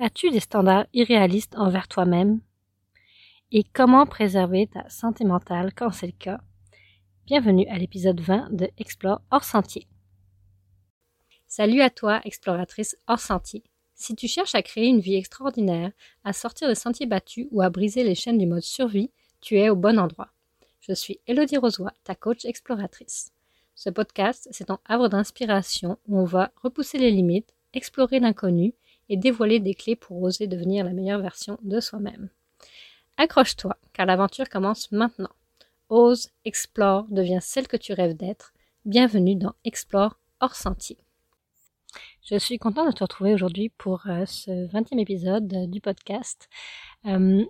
As-tu des standards irréalistes envers toi-même? Et comment préserver ta santé mentale quand c'est le cas? Bienvenue à l'épisode 20 de Explore hors sentier. Salut à toi, exploratrice hors sentier. Si tu cherches à créer une vie extraordinaire, à sortir des sentiers battus ou à briser les chaînes du mode survie, tu es au bon endroit. Je suis Elodie Rosoy, ta coach exploratrice. Ce podcast, c'est ton havre d'inspiration où on va repousser les limites, explorer l'inconnu et dévoiler des clés pour oser devenir la meilleure version de soi-même. Accroche-toi, car l'aventure commence maintenant. Ose, explore, deviens celle que tu rêves d'être. Bienvenue dans Explore hors sentier. Je suis contente de te retrouver aujourd'hui pour euh, ce 20e épisode euh, du podcast. Euh,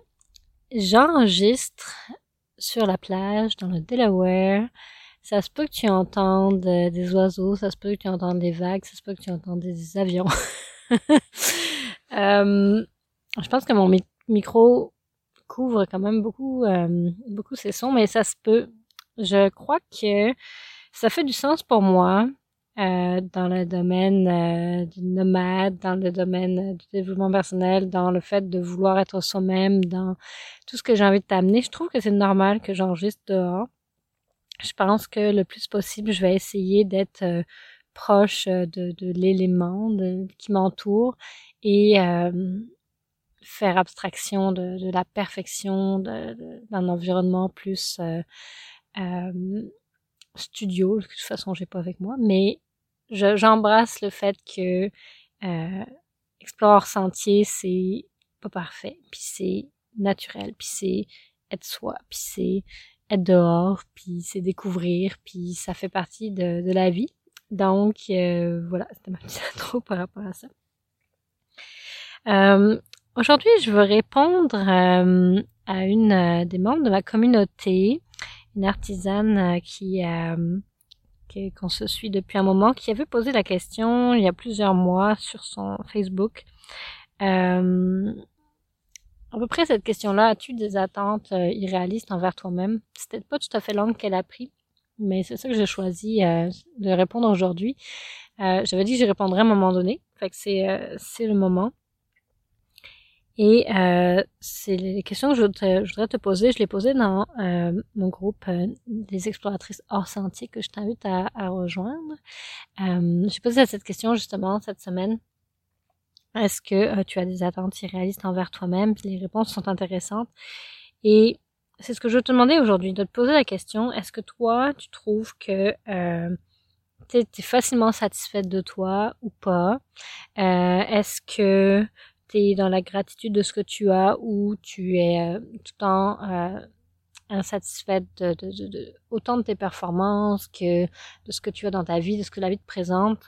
j'enregistre sur la plage dans le Delaware. Ça se peut que tu entendes des oiseaux, ça se peut que tu entendes des vagues, ça se peut que tu entendes des avions. Euh, je pense que mon micro couvre quand même beaucoup, euh, beaucoup ces sons, mais ça se peut. Je crois que ça fait du sens pour moi euh, dans le domaine du nomade, dans le domaine du développement personnel, dans le fait de vouloir être soi-même, dans tout ce que j'ai envie de t'amener. Je trouve que c'est normal que j'enregistre dehors. Je pense que le plus possible, je vais essayer d'être proche euh, de, de l'élément qui m'entoure et euh, faire abstraction de, de la perfection d'un environnement plus euh, studio, de toute façon j'ai pas avec moi, mais j'embrasse le fait que explorer sentier c'est pas parfait, puis c'est naturel, puis c'est être soi, puis c'est être dehors, puis c'est découvrir, puis ça fait partie de, de la vie. Donc, euh, voilà, c'était ma petite intro par rapport à ça. Euh, Aujourd'hui, je veux répondre euh, à une euh, des membres de ma communauté, une artisane euh, qui qu'on se suit depuis un moment, qui avait posé la question il y a plusieurs mois sur son Facebook. Euh, à peu près cette question-là, as-tu des attentes irréalistes envers toi-même? C'était pas tout à fait l'angle qu'elle a pris mais c'est ça que j'ai choisi euh, de répondre aujourd'hui. Euh, J'avais dit que j'y répondrais à un moment donné, fait que c'est euh, c'est le moment. Et euh, c'est les questions que je voudrais, te poser. Je les posées dans euh, mon groupe des exploratrices hors sentier que je t'invite à, à, rejoindre. j'ai posé cette question justement cette semaine. Est-ce que tu as des attentes irréalistes envers toi-même? Les réponses sont intéressantes. Et c'est ce que je te demander aujourd'hui, de te poser la question, est-ce que toi, tu trouves que euh, tu es, facilement satisfaite de toi ou pas? Euh, est-ce que tu es dans la gratitude de ce que tu as ou tu es euh, tout le temps euh, insatisfaite autant de tes performances que de ce que tu as dans ta vie, de ce que la vie te présente?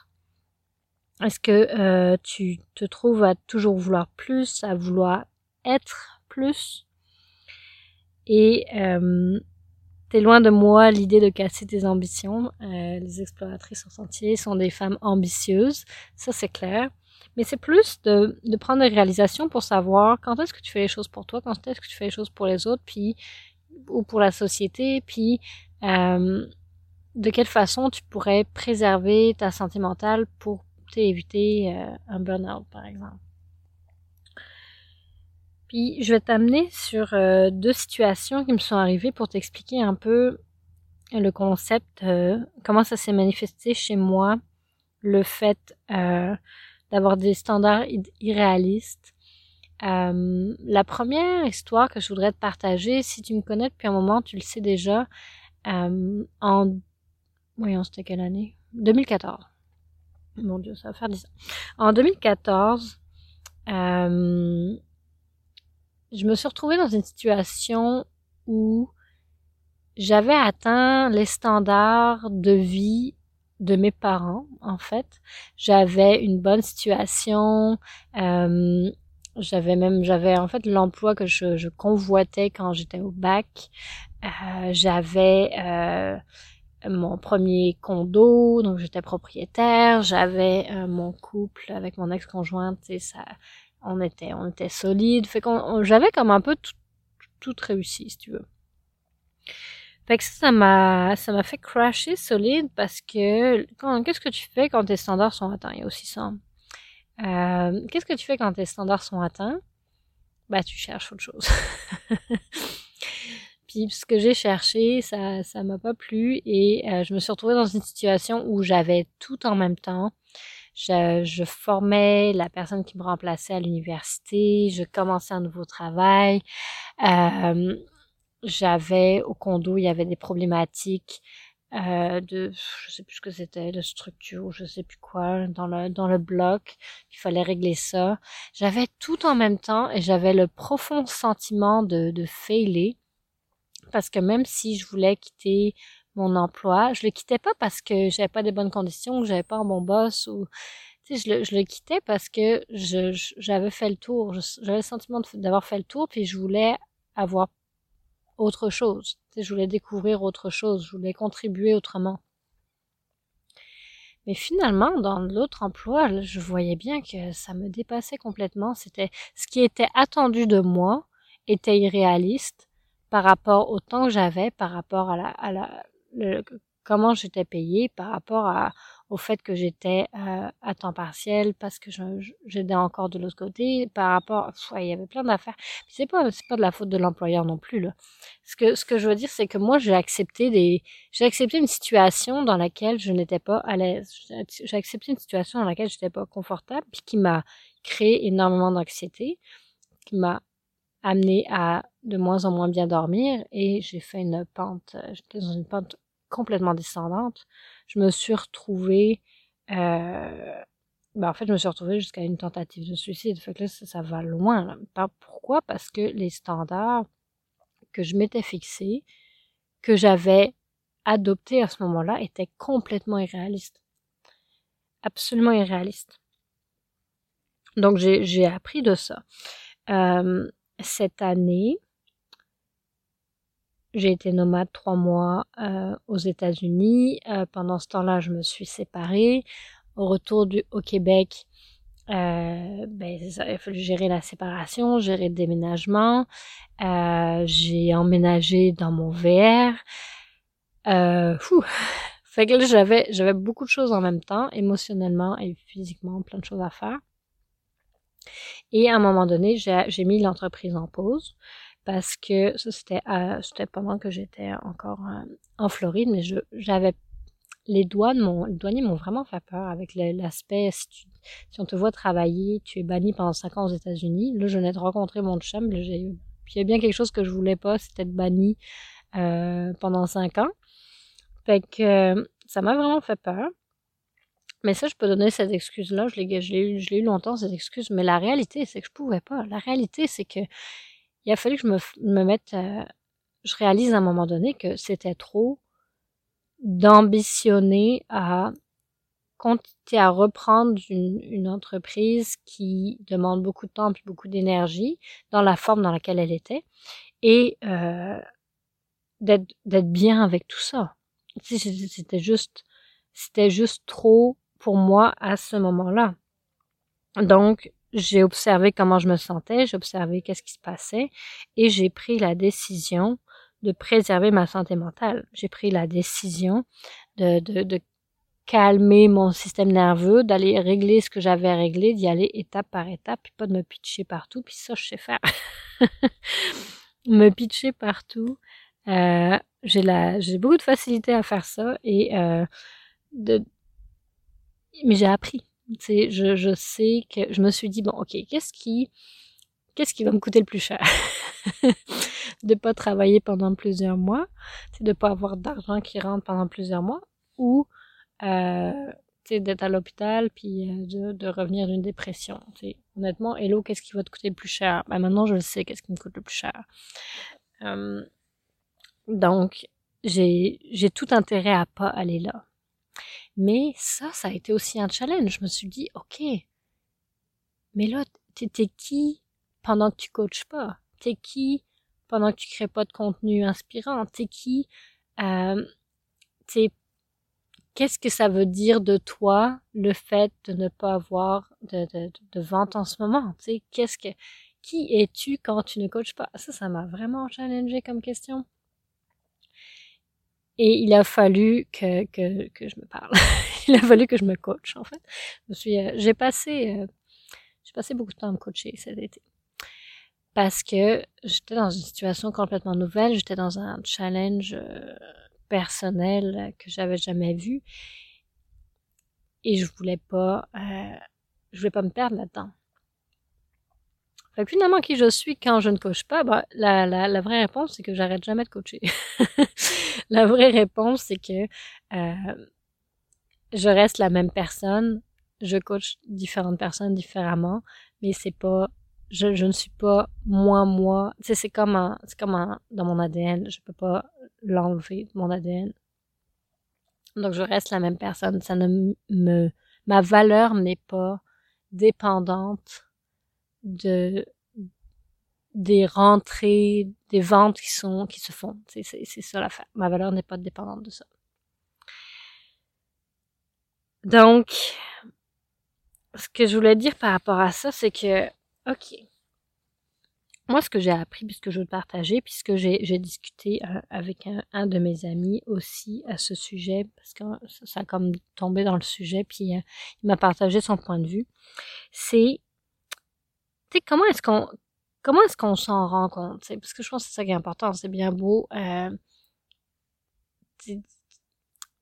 Est-ce que tu te trouves à toujours vouloir plus, à vouloir être plus? Et euh, t'es loin de moi l'idée de casser tes ambitions. Euh, les exploratrices en sentier sont des femmes ambitieuses, ça c'est clair. Mais c'est plus de, de prendre des réalisations pour savoir quand est-ce que tu fais les choses pour toi, quand est-ce que tu fais les choses pour les autres, puis ou pour la société, puis euh, de quelle façon tu pourrais préserver ta santé mentale pour éviter euh, un burn-out, par exemple. Puis je vais t'amener sur euh, deux situations qui me sont arrivées pour t'expliquer un peu le concept, euh, comment ça s'est manifesté chez moi, le fait euh, d'avoir des standards irréalistes. La première histoire que je voudrais te partager, si tu me connais depuis un moment, tu le sais déjà, en... Voyons, c'était quelle année? 2014. Mon Dieu, ça va faire 10 ans. En 2014, euh, je me suis retrouvée dans une situation où j'avais atteint les standards de vie de mes parents, en fait. J'avais une bonne situation. Euh, j'avais même, j'avais en fait l'emploi que je, convoitais quand j'étais au bac. Euh, j'avais euh, mon premier condo, donc j'étais propriétaire. J'avais euh, mon couple avec mon ex-conjointe, et ça, on était, on était solide. Fait qu'on, j'avais comme un peu tout, réussi, si tu veux. Que ça, ça m'a, ça m'a fait crasher solide parce que, qu'est-ce que tu fais quand tes standards sont atteints? Il y a aussi ça. euh, qu'est-ce que tu fais quand tes standards sont atteints? Bah, tu cherches autre chose. Puis ce que j'ai cherché, ça ça m'a pas plu et euh, je me suis retrouvée dans une situation où j'avais tout en même temps. Je, je, formais la personne qui me remplaçait à l'université, je commençais un nouveau travail, euh, j'avais au condo, il y avait des problématiques euh, de je sais plus ce que c'était de structure je sais plus quoi dans le dans le bloc il fallait régler ça. J'avais tout en même temps et j'avais le profond sentiment de de failer parce que même si je voulais quitter mon emploi je le quittais pas parce que j'avais pas des bonnes conditions que j'avais pas un bon boss ou tu sais je le je le quittais parce que je j'avais fait le tour j'avais le sentiment d'avoir fait le tour puis je voulais avoir autre chose. je voulais découvrir autre chose, je voulais contribuer autrement. Mais finalement, dans l'autre emploi, je voyais bien que ça me dépassait complètement. C'était ce qui était attendu de moi était irréaliste par rapport au temps que j'avais, par rapport à la, à la comment j'étais payée, par rapport à, au fait que j'étais euh, à temps partiel parce que j'étais encore de l'autre côté par rapport il y avait plein d'affaires. C'est pas c'est pas de la faute de l'employeur non plus là. Ce que ce que je veux dire c'est que moi j'ai accepté des j'ai accepté une situation dans laquelle je n'étais pas à l'aise. J'ai accepté une situation dans laquelle j'étais pas confortable puis qui m'a créé énormément d'anxiété qui m'a amené à de moins en moins bien dormir et j'ai fait une pente j'étais dans une pente complètement descendante je me suis retrouvée euh, ben en fait, je me suis retrouvée jusqu'à une tentative de suicide. Fait que là, ça, va loin. Pas pourquoi? Parce que les standards que je m'étais fixés, que j'avais adoptés à ce moment-là, étaient complètement irréalistes. Absolument irréalistes. Donc, j'ai appris de ça. Euh, cette année, j'ai été nomade trois mois euh, aux États-Unis. Euh, pendant ce temps-là, je me suis séparée. Au retour du, au Québec, euh, ben, il a fallu gérer la séparation, gérer le déménagement. J'ai emménagé dans mon VR. Fou. Fait que j'avais, j'avais beaucoup de choses en même temps, émotionnellement et physiquement, plein de choses à faire. Et à un moment donné, j'ai mis l'entreprise en pause parce que ça c'était euh, pendant que j'étais encore euh, en Floride mais j'avais les douanes les douaniers m'ont vraiment fait peur avec l'aspect si, si on te voit travailler tu es banni pendant cinq ans aux États-Unis. Là je venais de rencontrer mon chum puis il y a bien quelque chose que je voulais pas c'était être banni euh, pendant cinq ans. Fait que ça m'a vraiment fait peur mais ça, je peux donner cette excuse-là. Je l'ai, eu, je l'ai eu longtemps, cette excuse. Mais la réalité, c'est que je pouvais pas. La réalité, c'est que il a fallu que je me, me mette, euh, je réalise à un moment donné que c'était trop d'ambitionner à compter à reprendre une, une, entreprise qui demande beaucoup de temps et beaucoup d'énergie dans la forme dans laquelle elle était et euh, d'être d'être bien avec tout ça. C'était juste c'était juste trop pour moi à ce moment-là. Donc j'ai observé comment je me sentais, j'ai observé qu'est-ce qui se passait et j'ai pris la décision de préserver ma santé mentale. J'ai pris la décision de, de, calmer mon système nerveux, d'aller régler ce que j'avais réglé, d'y aller étape par étape, puis pas de me pitcher partout, puis ça je sais faire. me pitcher partout. Euh, j'ai j'ai beaucoup de facilité à faire ça et euh, de mais j'ai appris. Je, je sais que je me suis dit bon ok qu'est-ce qui qu'est-ce qui va me coûter le plus cher? De pas travailler pendant plusieurs mois de pas avoir d'argent qui rentre pendant plusieurs mois ou euh, d'être à l'hôpital puis euh, de, de revenir d'une dépression t'sais. honnêtement hello qu'est-ce qui va te coûter le plus cher? Ben, maintenant je le sais qu'est-ce qui me coûte le plus cher. Euh, donc j'ai tout intérêt à pas aller là mais ça, ça a été aussi un challenge. Je me suis dit, ok, mais là, t'es qui pendant que tu coaches pas? T'es qui pendant que tu crées pas de contenu inspirant? T'es qui? Euh, t'es qu'est-ce que ça veut dire de toi le fait de ne pas avoir de, de, de vente en ce moment? Tu qu'est-ce que qui es-tu quand tu ne coaches pas? Ça ça m'a vraiment challengé comme question et il a fallu que, que, je me parle. il a fallu que je me coach, en fait. Euh, j'ai passé, euh, passé beaucoup de temps à me coacher cet été. Parce que j'étais dans une situation complètement nouvelle, j'étais dans un challenge euh, personnel que j'avais jamais vu. Et je voulais pas, je voulais pas me perdre là-dedans. Fait que finalement, qui je suis quand je ne coach pas, bah, la, la, la vraie réponse, c'est que j'arrête jamais de coacher. la vraie réponse, c'est que euh, je reste la même personne. Je coach différentes personnes différemment, mais c'est pas, je, je ne suis pas moi, moi. Tu sais, c'est comme un, c'est comme un, dans mon ADN. Je peux pas l'enlever de mon ADN. Donc, je reste la même personne. Ça ne me, ma valeur n'est pas dépendante de des rentrées, des ventes qui sont qui se font. C'est ça l'affaire. Ma valeur n'est pas dépendante de ça. Donc, ce que je voulais dire par rapport à ça, c'est que, ok, moi, ce que j'ai appris, puisque je veux le partager, puisque j'ai discuté euh, avec un, un, de mes amis aussi à ce sujet, parce que ça, a comme tombé dans le sujet, puis euh, il m'a partagé son point de vue, c'est comment est-ce qu'on comment est-ce qu'on s'en rend compte? Parce que je pense que c'est ça qui est important. C'est bien beau euh,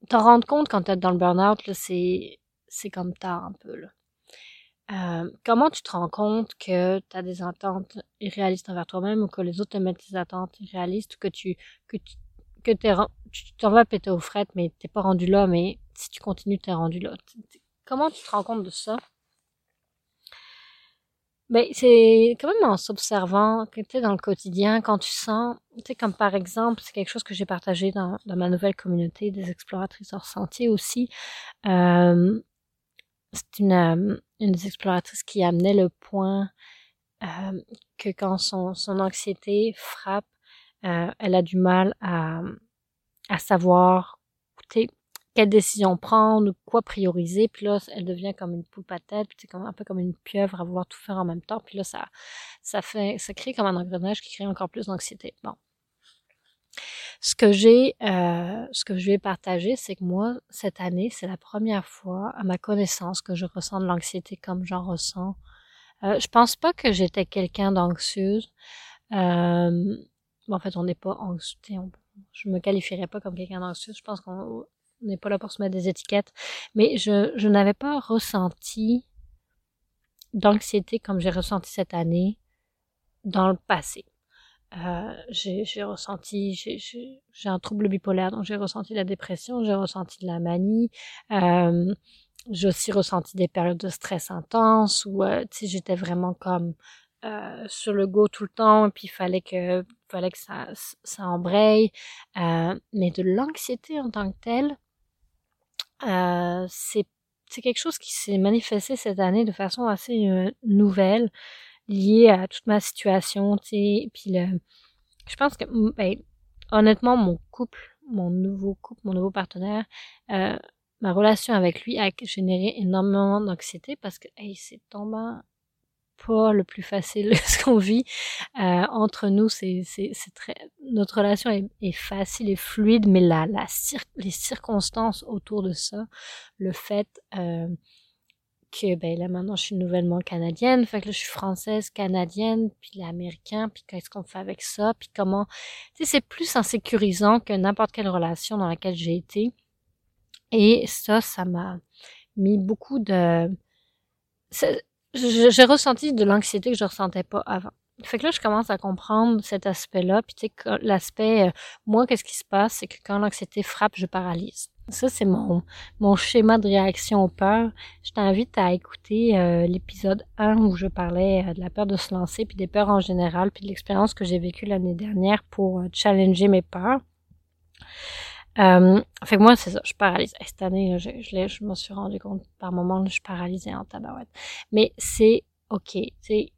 t'en rendre compte quand t'es dans le burn-out, c'est comme tard un peu. Euh, comment tu te rends compte que tu as des attentes irréalistes envers toi-même ou que les autres te mettent des attentes irréalistes ou que tu que que tu t'en vas péter aux frettes mais t'es pas rendu là mais si tu continues t'es rendu là. Comment tu te rends compte de ça? Ben, c'est quand même en s'observant, tu dans le quotidien, quand tu sens, tu sais, comme par exemple, c'est quelque chose que j'ai partagé dans, ma nouvelle communauté des exploratrices hors sentier aussi. Euh, c'est une, euh, une des exploratrices qui amenait le point euh, que quand son, son anxiété frappe, euh, elle a du mal à, à savoir, écoutez, quelle décision prendre, quoi prioriser, puis là, elle devient comme une poule à tête, puis c'est comme un peu comme une pieuvre à vouloir tout faire en même temps, puis là, ça, ça fait, ça crée comme un engrenage qui crée encore plus d'anxiété. Bon. Ce que j'ai, euh, ce que je vais partager, c'est que moi, cette année, c'est la première fois, à ma connaissance, que je ressens de l'anxiété comme j'en ressens. Euh, je pense pas que j'étais quelqu'un d'anxieuse. Euh, en fait, on n'est pas anxieux. Je me qualifierais pas comme quelqu'un d'anxieux. Je pense qu'on on n'est pas là pour se mettre des étiquettes, mais je, je n'avais pas ressenti d'anxiété comme j'ai ressenti cette année dans le passé. Euh, j'ai ressenti, j'ai un trouble bipolaire, donc j'ai ressenti la dépression, j'ai ressenti de la manie, euh, j'ai aussi ressenti des périodes de stress intense où euh, j'étais vraiment comme euh, sur le go tout le temps et puis il fallait que fallait que ça ça embraye. Euh, mais de l'anxiété en tant que telle euh, c'est quelque chose qui s'est manifesté cette année de façon assez euh, nouvelle, liée à toute ma situation, tu sais. Puis le, je pense que, ben, honnêtement, mon couple, mon nouveau couple, mon nouveau partenaire, euh, ma relation avec lui a généré énormément d'anxiété parce que, hey, c'est tombant pas le plus facile ce qu'on vit. Euh, entre nous c'est c'est très notre relation est, est, facile et fluide mais la la les circonstances autour de ça le fait euh, que ben là maintenant je suis nouvellement canadienne fait que là je suis française canadienne puis l'américain puis qu'est-ce qu'on fait avec ça puis comment tu sais c'est plus insécurisant que n'importe quelle relation dans laquelle j'ai été. Et ça ça m'a mis beaucoup de j'ai ressenti de l'anxiété que je ressentais pas avant. Fait que là, je commence à comprendre cet aspect-là. Puis tu sais, l'aspect, euh, moi, qu'est-ce qui se passe, c'est que quand l'anxiété frappe, je paralyse. Ça, c'est mon, mon schéma de réaction aux peurs. Je t'invite à écouter euh, l'épisode 1 où je parlais euh, de la peur de se lancer, puis des peurs en général, puis de l'expérience que j'ai vécue l'année dernière pour challenger mes peurs. Euh, fait que moi, c'est ça, je paralyse. Cette année, je, je, je me suis rendu compte par moment, je paralysée en tabarouette. Mais c'est OK, sais,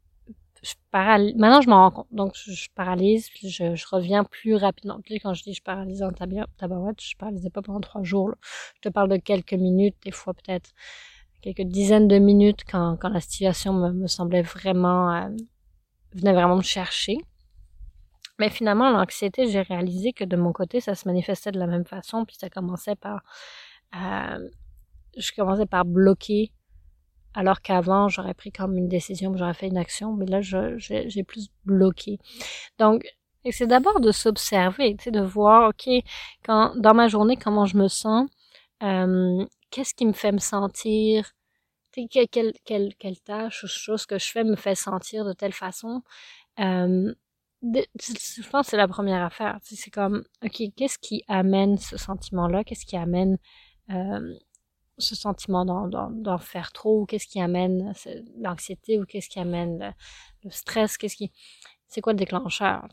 je paralyse. Maintenant, je m'en rends compte. Donc, je, je paralyse, je, reviens plus rapidement. Puis quand je dis je paralyse en tabarouette, je paralysais pas pendant trois jours. Là. Je te parle de quelques minutes, des fois peut-être quelques dizaines de minutes quand, quand la situation me, me semblait vraiment, euh, venait vraiment me chercher. Mais finalement, l'anxiété, j'ai réalisé que de mon côté, ça se manifestait de la même façon, puis ça commençait par... Euh, je commençais par bloquer alors qu'avant, j'aurais pris comme une décision, j'aurais fait une action, mais là, j'ai plus bloqué. Donc, c'est d'abord de s'observer, de voir, OK, quand dans ma journée, comment je me sens, euh, qu'est-ce qui me fait me sentir, quelle tâche ou chose que je fais me fait sentir de telle façon. Euh, je pense que c'est la première affaire. C'est comme, OK, qu'est-ce qui amène ce sentiment-là? Qu'est-ce qui amène euh, ce sentiment d'en faire trop? Qu'est-ce qui amène l'anxiété? Ou qu'est-ce qui amène le, stress? Qu'est-ce qui... C'est quoi le déclencheur?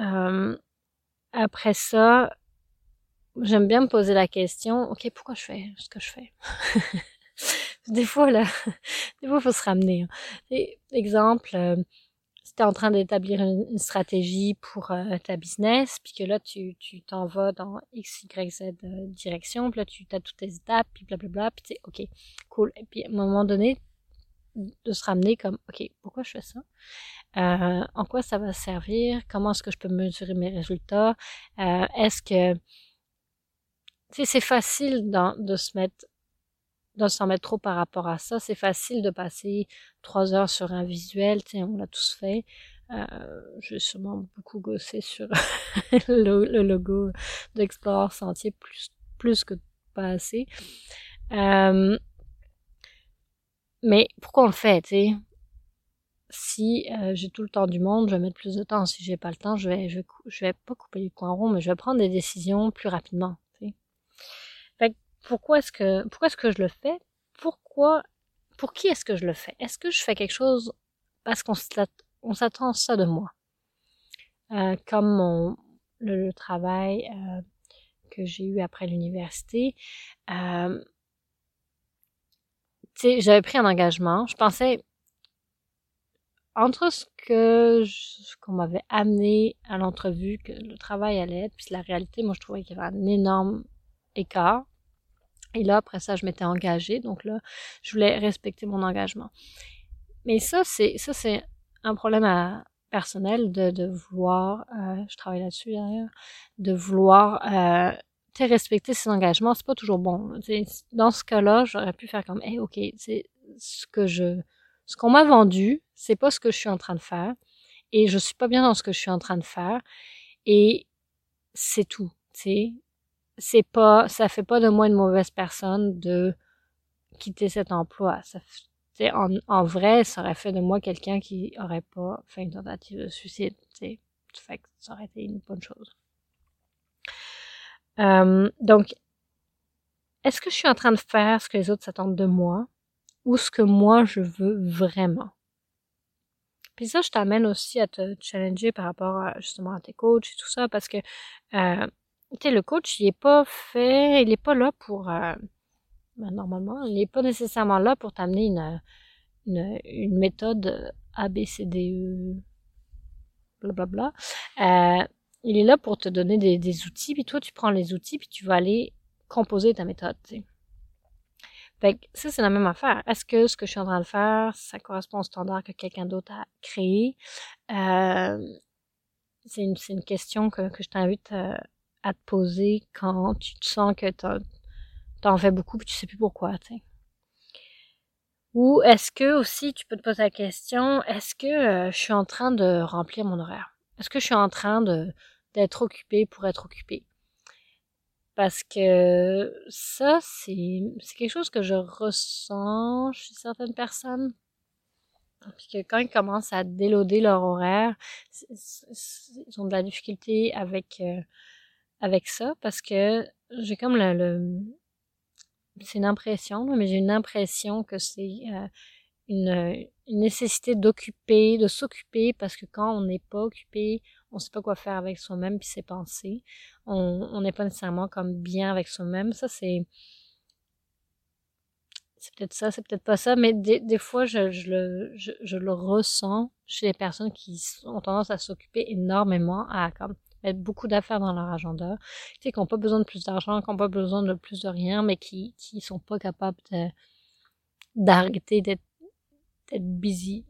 Euh, après ça, j'aime bien me poser la question, OK, pourquoi je fais ce que je fais? des fois, là, des fois, il faut se ramener. Hein. Exemple, euh, tu en train d'établir une, stratégie pour euh, ta business, puis que là, tu t'en vas dans X, Y, Z euh, direction, puis là, tu as toutes tes étapes, puis blablabla, puis tu OK, cool. Et puis, à un moment donné, de se ramener comme, OK, pourquoi je fais ça? Euh, en quoi ça va servir? Comment est-ce que je peux mesurer mes résultats? est-ce que... Tu sais, c'est facile de se mettre de s'en mettre trop par rapport à ça. C'est facile de passer trois heures sur un visuel, on l'a tous fait. Euh, j'ai sûrement beaucoup gossé sur le, logo d'Explore Sentier plus, plus que pas assez. Euh, mais pourquoi on le fait, tu? Si euh, j'ai tout le temps du monde, je vais mettre plus de temps. Si j'ai pas le temps, je vais, vais pas couper les coins ronds, mais je vais prendre des décisions plus rapidement. Pourquoi est-ce que pourquoi est-ce que je le fais? Pourquoi pour qui est-ce que je le fais? Est-ce que je fais quelque chose parce qu'on s'attend ça de moi? Euh, Comme mon le, travail euh, que j'ai eu après l'université. Euh, j'avais pris un engagement. Je pensais entre ce que qu'on m'avait amené à l'entrevue, que le travail allait être, puis la réalité, moi je trouvais qu'il y avait un énorme écart. Et là, après ça, je m'étais engagée. Donc là, je voulais respecter mon engagement. Mais ça, c'est ça, c'est un problème personnel de, vouloir, euh, je travaille là-dessus d'ailleurs, de vouloir euh, respecter ses engagements, c'est pas toujours bon. dans ce cas-là, j'aurais pu faire comme, hey, ok, c'est ce que je, ce qu'on m'a vendu, c'est pas ce que je suis en train de faire, et je suis pas bien dans ce que je suis en train de faire, et c'est tout. Tu c'est pas, ça fait pas de moi une mauvaise personne de quitter cet emploi. Ça, en, en vrai, ça aurait fait de moi quelqu'un qui aurait pas fait une tentative de suicide. T'sais. Fait que ça aurait été une bonne chose. Euh, donc, est-ce que je suis en train de faire ce que les autres s'attendent de moi ou ce que moi je veux vraiment? Puis ça, je t'amène aussi à te challenger par rapport à, justement à tes coachs et tout ça, parce que euh, tu sais, le coach, il est pas fait, il est pas là pour, euh, ben, normalement, il est pas nécessairement là pour t'amener une, une, une méthode ABCDE, blablabla. Euh, il est là pour te donner des, des, outils, puis toi, tu prends les outils, puis tu vas aller composer ta méthode, tu sais. Fait que ça, c'est la même affaire. Est-ce que ce que je suis en train de faire, ça correspond au standard que quelqu'un d'autre a créé? Euh, c'est une, une, question que, que je t'invite à, euh, te poser quand tu te sens que t'en fais beaucoup et tu sais plus pourquoi, tu. Ou est-ce que aussi tu peux te poser la question, est-ce que euh, je suis en train de remplir mon horaire? Est-ce que je suis en train d'être occupé pour être occupé? Parce que ça, c'est quelque chose que je ressens chez certaines personnes. Puis quand ils commencent à déloader leur horaire, ils ont de la difficulté avec euh, avec ça parce que j'ai comme le, c'est une impression, mais j'ai une impression que c'est euh, une, nécessité d'occuper, de s'occuper, parce que quand on n'est pas occupé, on sait pas quoi faire avec soi-même puis ses pensées. On n'est pas nécessairement comme bien avec soi-même. Ça, c'est c'est peut-être ça, c'est peut-être pas ça, mais des, fois, je, le, je, le ressens chez les personnes qui ont tendance à s'occuper énormément, à comme beaucoup d'affaires dans leur agenda, tu sais, qui n'ont pas besoin de plus d'argent, qui n'ont pas besoin de plus de rien, mais qui qui sont pas capables d'arrêter d'être d'être busy.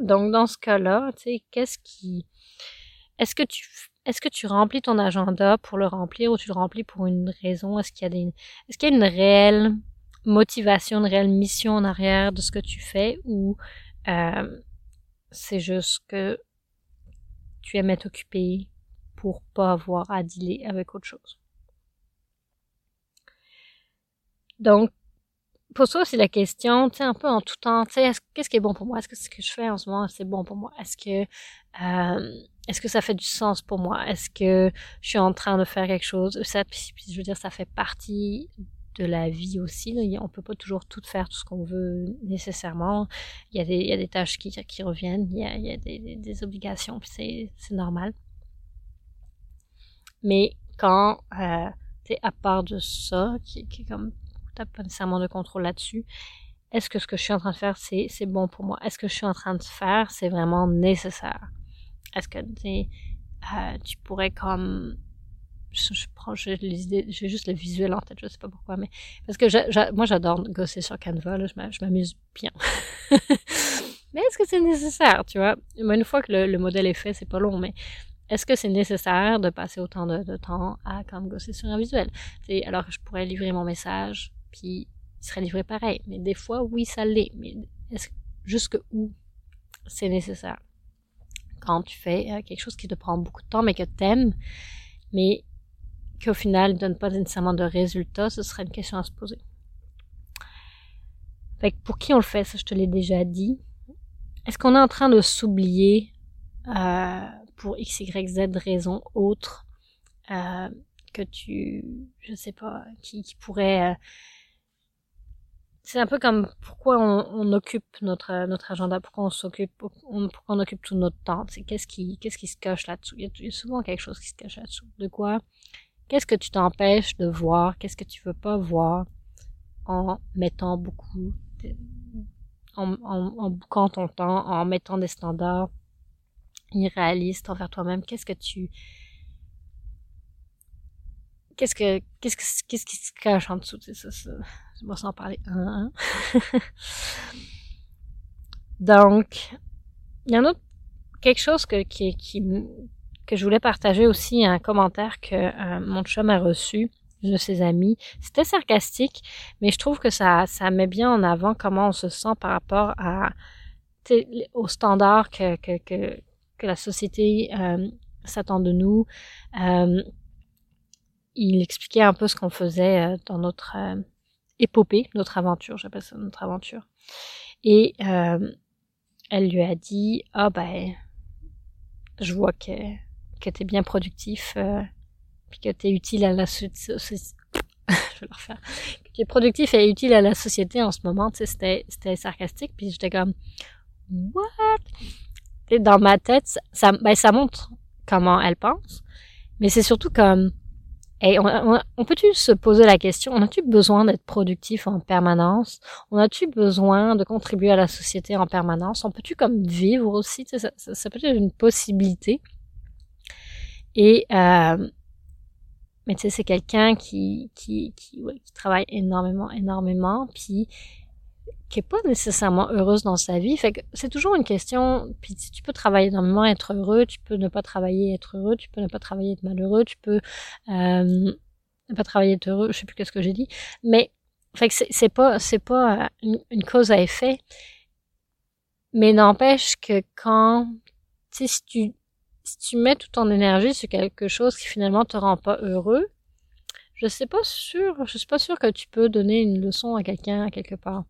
Donc dans ce cas-là, tu sais, qu'est-ce qui est-ce que tu est-ce que tu remplis ton agenda pour le remplir ou tu le remplis pour une raison? Est-ce qu'il y a des est-ce qu'il y a une réelle motivation, une réelle mission en arrière de ce que tu fais ou euh, c'est juste que tu aimais t'occuper pour pas avoir à dealer avec autre chose. Donc, pour ça, c'est la question, tu sais, un peu en tout temps, tu sais, qu'est-ce qui est bon pour moi? Est-ce que ce que je fais en ce moment, c'est bon pour moi? Est-ce que, euh, est-ce que ça fait du sens pour moi? Est-ce que je suis en train de faire quelque chose? Ça, je veux dire, ça fait partie de la vie aussi. On peut pas toujours tout faire, tout ce qu'on veut nécessairement. Il y a des, tâches qui, reviennent, il y a, des, obligations, c'est, normal. Mais quand, euh, tu à part de ça, qui, qui comme t'as pas nécessairement de contrôle là-dessus. Est-ce que ce que je suis en train de faire, c'est, bon pour moi? Est-ce que je suis en train de faire, c'est vraiment nécessaire? Est-ce que euh, tu pourrais comme je, je prends j'ai juste le visuel en tête, je sais pas pourquoi, mais parce que moi j'adore gosser sur Canva, là, je m'amuse bien. mais est-ce que c'est nécessaire, tu vois? Une fois que le, le modèle est fait, c'est pas long, mais est-ce que c'est nécessaire de passer autant de, temps à comme gosser sur un visuel? Alors je pourrais livrer mon message puis il serait livré pareil. Mais des fois, oui, ça l'est. Mais est-ce jusque où c'est nécessaire? Quand tu fais euh, quelque chose qui te prend beaucoup de temps, mais que t'aimes, mais qu'au final ne donne pas nécessairement de résultat, ce serait une question à se poser. Fait pour qui on le fait, ça je te l'ai déjà dit. Est-ce qu'on est en train de s'oublier euh, pour x, y, z raisons autres euh, que tu, je sais pas, qui, qui pourrait euh, c'est un peu comme pourquoi on, on, occupe notre notre agenda, pourquoi on s'occupe, pourquoi on occupe tout notre temps. C'est qu'est-ce qui qu'est-ce qui se cache là-dessous? Il, y a souvent quelque chose qui se cache là-dessous. De quoi Qu'est-ce que tu t'empêches de voir? Qu'est-ce que tu veux pas voir en mettant beaucoup, en, en, bouquant ton temps, en mettant des standards irréalistes envers toi-même? Qu'est-ce que tu qu'est-ce que qu'est-ce que qu'est-ce qui se cache en dessous? C'est ça, ça vais s'en parler un, donc il y en a quelque chose que qui, qui que je voulais partager aussi un commentaire que euh, mon chum a reçu de ses amis. C'était sarcastique, mais je trouve que ça, ça met bien en avant comment on se sent par rapport à aux standards que, que, la société euh, s'attend de nous. Euh, il expliquait un peu ce qu'on faisait euh, dans notre épopée, notre aventure, j'appelle ça notre aventure. Et elle lui a dit, ah ben, je vois que, que tu es bien productif, euh, puis que tu es utile à la société. Que tu productif et utile à la société en ce moment, c'était, sarcastique, puis j'étais comme, what? Et dans ma tête, ça, ben, ça montre comment elle pense, mais c'est surtout comme, on, peut-tu se poser la question, on a-tu besoin d'être productif en permanence? On a-tu besoin de contribuer à la société en permanence? On peut-tu comme vivre aussi? Ça, peut être une possibilité. Et euh, mais tu sais, c'est quelqu'un qui, qui, qui, ouais, qui travaille énormément, énormément, puis qui est pas nécessairement heureuse dans sa vie. Fait que c'est toujours une question. Puis tu peux travailler énormément, être heureux, tu peux ne pas travailler, être heureux, tu peux ne pas travailler, être malheureux, tu peux euh, ne pas travailler, être heureux. Je sais plus qu'est-ce que j'ai dit, mais fait que c'est pas c'est pas une, une, cause à effet. Mais n'empêche que quand tu sais si tu si tu mets toute ton énergie sur quelque chose qui finalement te rend pas heureux, je sais pas sûr, je suis pas sûre que tu peux donner une leçon à quelqu'un quelque part.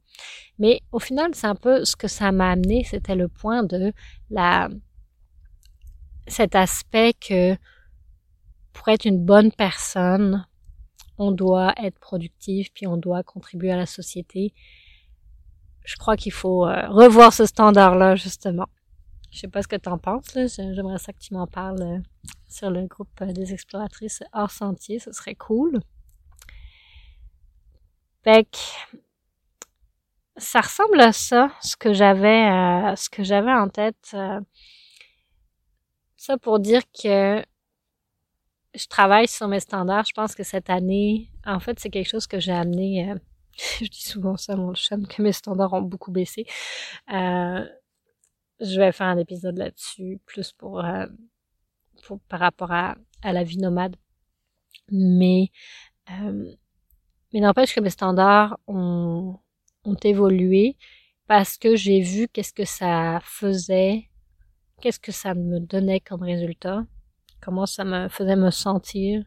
Mais au final, c'est un peu ce que ça m'a amené, c'était le point de la cet aspect que pour être une bonne personne, on doit être productif puis on doit contribuer à la société. Je crois qu'il faut euh, revoir ce standard-là justement. Je sais pas ce que tu en penses là, j'aimerais ça que tu m'en parles euh, sur le groupe euh, des exploratrices hors sentier, ce serait cool. Fait ça ressemble à ça, ce que j'avais, euh, ce que j'avais en tête. Euh, ça pour dire que je travaille sur mes standards. Je pense que cette année, en fait, c'est quelque chose que j'ai amené. Euh, je dis souvent ça à mon chum que mes standards ont beaucoup baissé. Euh, je vais faire un épisode là-dessus, plus pour, euh, pour par rapport à, à la vie nomade. Mais mais n'empêche que mes standards ont, ont évolué parce que j'ai vu qu'est-ce que ça faisait, qu'est-ce que ça me donnait comme résultat, comment ça me faisait me sentir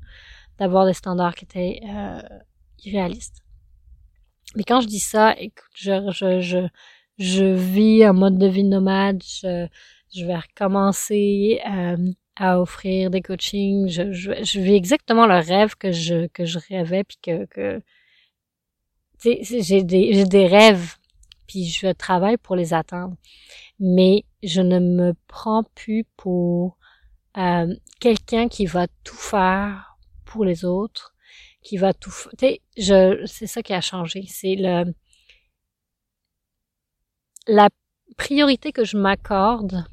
d'avoir des standards qui étaient euh, irréalistes. Mais quand je dis ça, écoute, je, je, je, je vis un mode de vie nomade, je, je vais recommencer euh, à offrir des coachings, je, je, je, vis exactement le rêve que je, que je rêvais, puis que, que j'ai des, j'ai des rêves, puis je travaille pour les atteindre. Mais je ne me prends plus pour euh, quelqu'un qui va tout faire pour les autres, qui va tout, tu je, c'est ça qui a changé, c'est le, la priorité que je m'accorde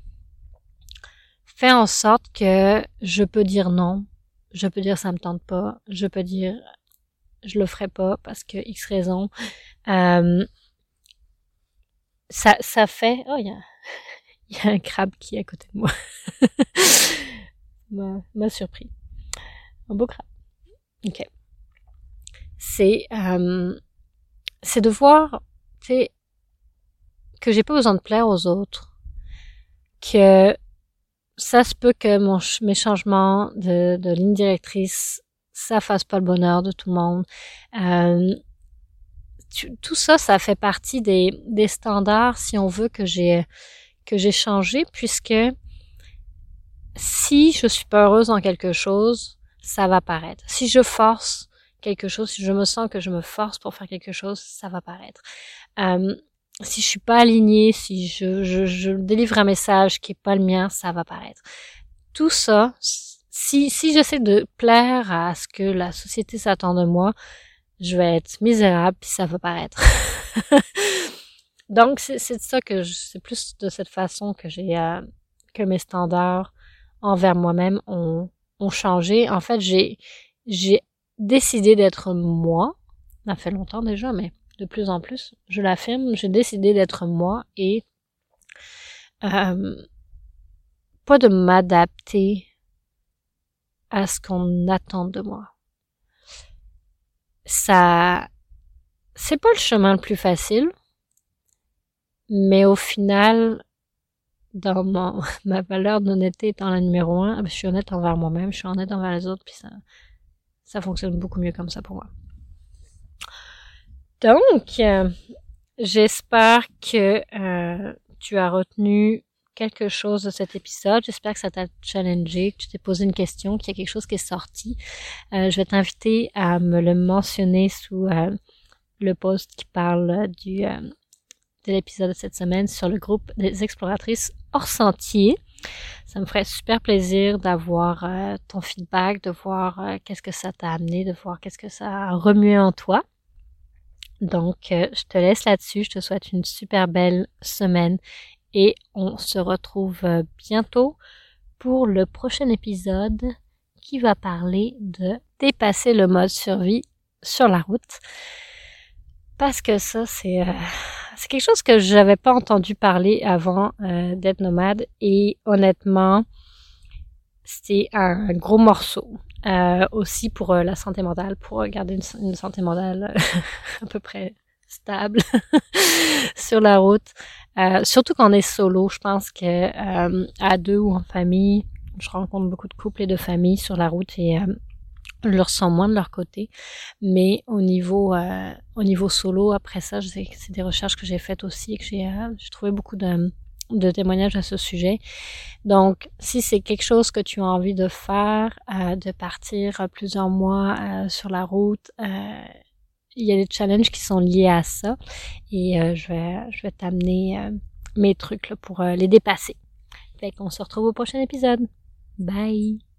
fait en sorte que je peux dire non, je peux dire ça me tente pas, je peux dire je le ferai pas parce que X raison. Euh, ça, ça fait. Oh, il y a, y a un crabe qui est à côté de moi. m'a surpris. Un beau crabe. Ok. C'est euh, c'est de voir, tu sais, que j'ai pas besoin de plaire aux autres, que ça se peut que mon, mes changements de, de ligne directrice ça fasse pas le bonheur de tout le monde. Euh, tout ça, ça fait partie des, des standards, si on veut, que j'ai que j'ai changé, puisque si je suis pas heureuse dans quelque chose, ça va paraître. Si je force quelque chose, si je me sens que je me force pour faire quelque chose, ça va paraître. Euh, si je suis pas alignée, si je, je, je, délivre un message qui est pas le mien, ça va paraître. Tout ça, si, si j'essaie de plaire à ce que la société s'attend de moi, je vais être misérable puis ça va paraître. Donc c'est ça que c'est plus de cette façon que j'ai euh, que mes standards envers moi-même ont ont changé. En fait, j'ai j'ai décidé d'être moi. Ça fait longtemps déjà, mais de plus en plus, je l'affirme, j'ai décidé d'être moi et euh, pas de m'adapter à ce qu'on attend de moi. Ça, c'est pas le chemin le plus facile, mais au final, dans mon, ma valeur d'honnêteté étant la numéro un, je suis honnête envers moi-même, je suis honnête envers les autres, puis ça, ça fonctionne beaucoup mieux comme ça pour moi. Donc, j'espère que euh, tu as retenu quelque chose de cet épisode. J'espère que ça t'a challengé, que tu t'es posé une question, qu'il y a quelque chose qui est sorti. Euh, je vais t'inviter à me le mentionner sous euh, le post qui parle de l'épisode de cette semaine sur le groupe des exploratrices hors sentier. Ça me ferait super plaisir d'avoir ton feedback, de voir qu'est-ce que ça t'a amené, de voir qu'est-ce que ça a remué en toi. Donc, je te laisse là-dessus. Je te souhaite une super belle semaine et on se retrouve euh, bientôt pour le prochain épisode qui va parler de dépasser le mode survie sur la route. Parce que ça, c'est euh, c'est quelque chose que j'avais pas entendu parler avant euh, d'être nomade et honnêtement, c'était un gros morceau. Aussi pour la santé mentale, pour garder une, santé mentale à peu près stable sur la route. Euh, surtout quand on est solo, je pense que euh, à deux ou en famille, je rencontre beaucoup de couples et de familles sur la route et euh, je le ressens moins de leur côté. Mais au niveau euh, au niveau solo, après ça, c'est des recherches que j'ai faites aussi et que j'ai trouvé beaucoup de de témoignages à ce sujet. Donc, si c'est quelque chose que tu as envie de faire, de partir plusieurs mois sur la route, il y a des challenges qui sont liés à ça et euh, je vais je vais t'amener euh, mes trucs là, pour euh, les dépasser. Fait qu'on se retrouve au prochain épisode. Bye.